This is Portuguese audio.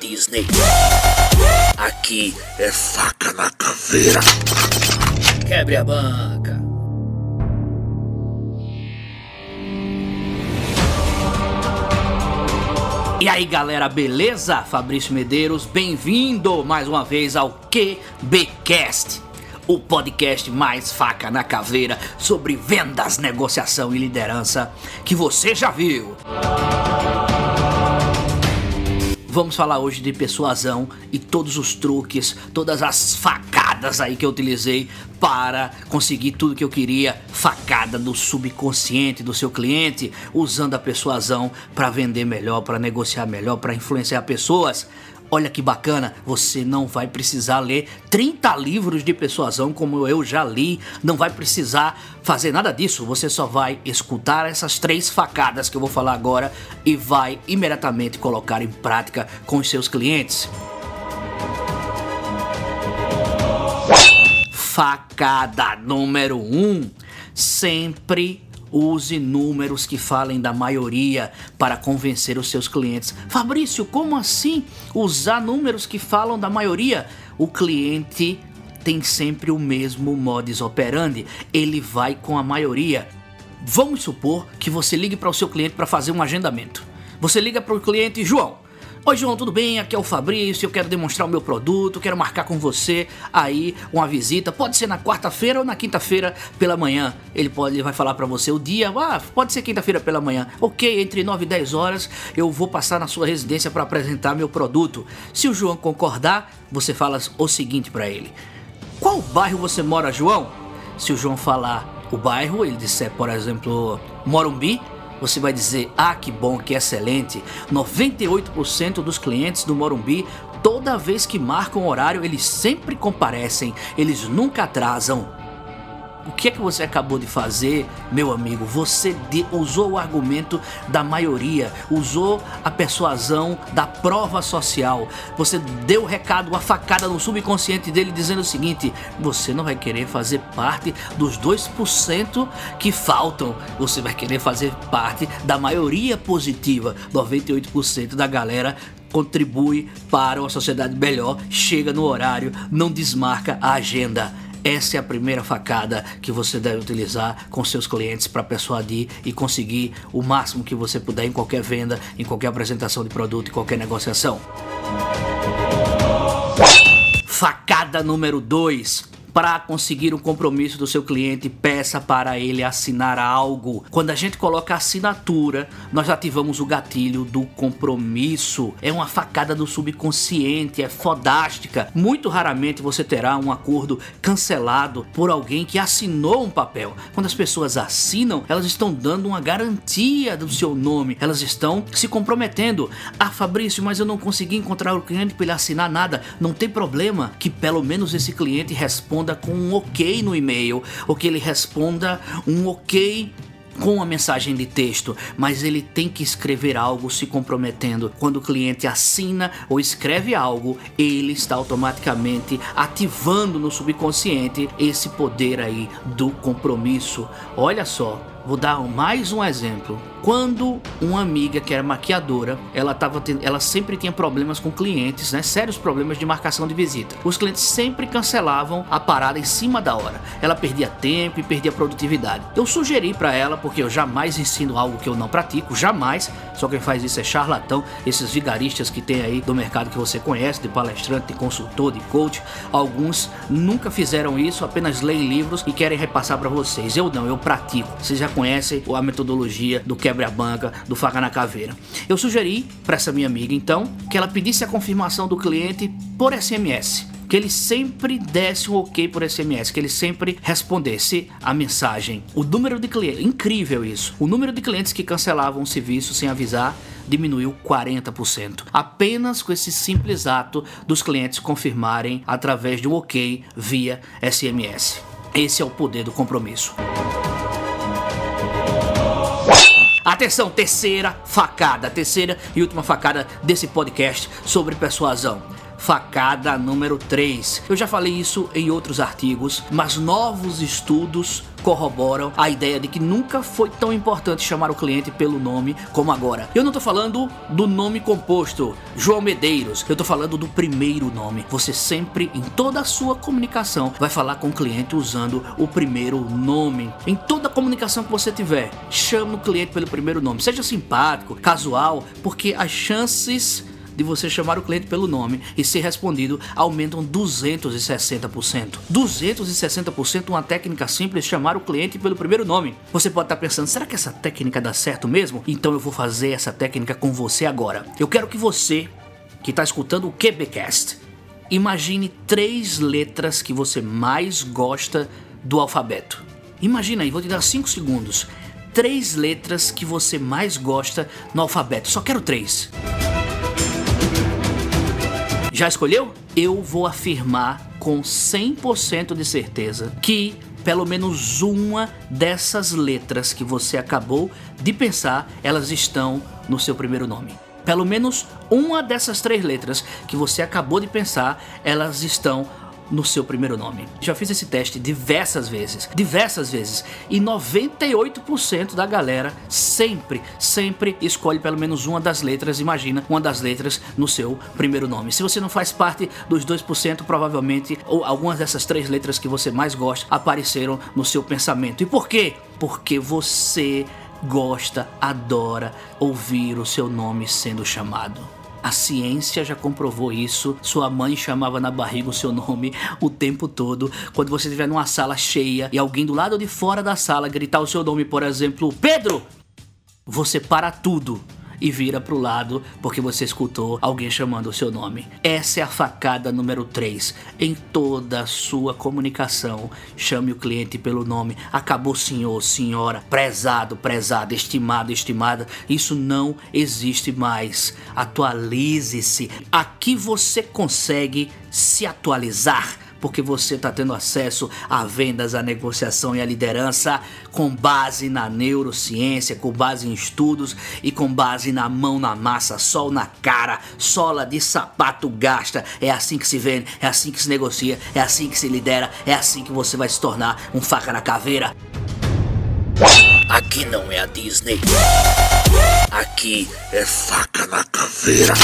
Disney. Aqui é faca na caveira. Quebre a banca. E aí galera, beleza? Fabrício Medeiros, bem-vindo mais uma vez ao QBcast, o podcast mais faca na caveira sobre vendas, negociação e liderança que você já viu. Vamos falar hoje de persuasão e todos os truques, todas as facadas aí que eu utilizei para conseguir tudo que eu queria, facada do subconsciente do seu cliente, usando a persuasão para vender melhor, para negociar melhor, para influenciar pessoas. Olha que bacana, você não vai precisar ler 30 livros de persuasão como eu já li, não vai precisar fazer nada disso, você só vai escutar essas três facadas que eu vou falar agora e vai imediatamente colocar em prática com os seus clientes. Facada número 1: um, sempre Use números que falem da maioria para convencer os seus clientes. Fabrício, como assim usar números que falam da maioria? O cliente tem sempre o mesmo modus operandi, ele vai com a maioria. Vamos supor que você ligue para o seu cliente para fazer um agendamento. Você liga para o cliente, João, Oi João, tudo bem? Aqui é o Fabrício, eu quero demonstrar o meu produto, quero marcar com você aí uma visita. Pode ser na quarta-feira ou na quinta-feira pela manhã. Ele pode, ele vai falar para você o dia, ah, pode ser quinta-feira pela manhã. Ok, entre 9 e 10 horas eu vou passar na sua residência para apresentar meu produto. Se o João concordar, você fala o seguinte para ele: Qual bairro você mora, João? Se o João falar o bairro, ele disser, por exemplo, Morumbi, você vai dizer: "Ah, que bom, que excelente". 98% dos clientes do Morumbi, toda vez que marcam horário, eles sempre comparecem, eles nunca atrasam. O que é que você acabou de fazer, meu amigo? Você de, usou o argumento da maioria, usou a persuasão da prova social. Você deu o recado, a facada no subconsciente dele dizendo o seguinte: você não vai querer fazer parte dos 2% que faltam, você vai querer fazer parte da maioria positiva. 98% da galera contribui para uma sociedade melhor, chega no horário, não desmarca a agenda. Essa é a primeira facada que você deve utilizar com seus clientes para persuadir e conseguir o máximo que você puder em qualquer venda, em qualquer apresentação de produto, em qualquer negociação. Facada número 2 para conseguir um compromisso do seu cliente, peça para ele assinar algo. Quando a gente coloca assinatura, nós ativamos o gatilho do compromisso. É uma facada do subconsciente, é fodástica. Muito raramente você terá um acordo cancelado por alguém que assinou um papel. Quando as pessoas assinam, elas estão dando uma garantia do seu nome, elas estão se comprometendo. Ah, Fabrício, mas eu não consegui encontrar o cliente para ele assinar nada. Não tem problema, que pelo menos esse cliente responda responda com um ok no e-mail, ou que ele responda um ok com uma mensagem de texto, mas ele tem que escrever algo se comprometendo. Quando o cliente assina ou escreve algo, ele está automaticamente ativando no subconsciente esse poder aí do compromisso. Olha só, vou dar mais um exemplo. Quando uma amiga que era maquiadora, ela, tava tendo, ela sempre tinha problemas com clientes, né? Sérios problemas de marcação de visita. Os clientes sempre cancelavam a parada em cima da hora. Ela perdia tempo e perdia produtividade. Eu sugeri para ela, porque eu jamais ensino algo que eu não pratico, jamais. Só quem faz isso é charlatão, esses vigaristas que tem aí do mercado que você conhece, de palestrante, de consultor, de coach. Alguns nunca fizeram isso, apenas leem livros e querem repassar para vocês. Eu não, eu pratico. Vocês já conhecem a metodologia do que quebre a banca do faca na caveira. Eu sugeri para essa minha amiga então que ela pedisse a confirmação do cliente por SMS que ele sempre desse um ok por SMS, que ele sempre respondesse a mensagem. O número de clientes, incrível isso. O número de clientes que cancelavam o serviço sem avisar diminuiu 40%. Apenas com esse simples ato dos clientes confirmarem através de um ok via SMS. Esse é o poder do compromisso. Atenção, terceira facada, terceira e última facada desse podcast sobre persuasão. Facada número 3. Eu já falei isso em outros artigos, mas novos estudos corroboram a ideia de que nunca foi tão importante chamar o cliente pelo nome como agora. Eu não tô falando do nome composto, João Medeiros, eu tô falando do primeiro nome. Você sempre, em toda a sua comunicação, vai falar com o cliente usando o primeiro nome. Em toda a comunicação que você tiver, chame o cliente pelo primeiro nome. Seja simpático, casual, porque as chances de você chamar o cliente pelo nome e ser respondido aumentam 260%. 260% uma técnica simples chamar o cliente pelo primeiro nome. Você pode estar pensando, será que essa técnica dá certo mesmo? Então eu vou fazer essa técnica com você agora. Eu quero que você que está escutando o QBcast imagine três letras que você mais gosta do alfabeto. Imagina aí, vou te dar 5 segundos. Três letras que você mais gosta no alfabeto. Só quero três. Já escolheu? Eu vou afirmar com 100% de certeza que pelo menos uma dessas letras que você acabou de pensar, elas estão no seu primeiro nome. Pelo menos uma dessas três letras que você acabou de pensar, elas estão no seu primeiro nome. Já fiz esse teste diversas vezes, diversas vezes, e 98% da galera sempre, sempre escolhe pelo menos uma das letras, imagina, uma das letras no seu primeiro nome. Se você não faz parte dos 2%, provavelmente ou algumas dessas três letras que você mais gosta apareceram no seu pensamento. E por quê? Porque você gosta, adora ouvir o seu nome sendo chamado. A ciência já comprovou isso. Sua mãe chamava na barriga o seu nome o tempo todo. Quando você estiver numa sala cheia e alguém do lado de fora da sala gritar o seu nome, por exemplo, Pedro, você para tudo e vira pro lado porque você escutou alguém chamando o seu nome. Essa é a facada número 3. Em toda a sua comunicação, chame o cliente pelo nome. Acabou, senhor, senhora, prezado, prezada, estimado, estimada. Isso não existe mais. Atualize-se. Aqui você consegue se atualizar porque você está tendo acesso a vendas, a negociação e a liderança com base na neurociência, com base em estudos e com base na mão na massa, sol na cara, sola de sapato gasta. É assim que se vende, é assim que se negocia, é assim que se lidera, é assim que você vai se tornar um faca na caveira. Aqui não é a Disney. Aqui é faca na caveira.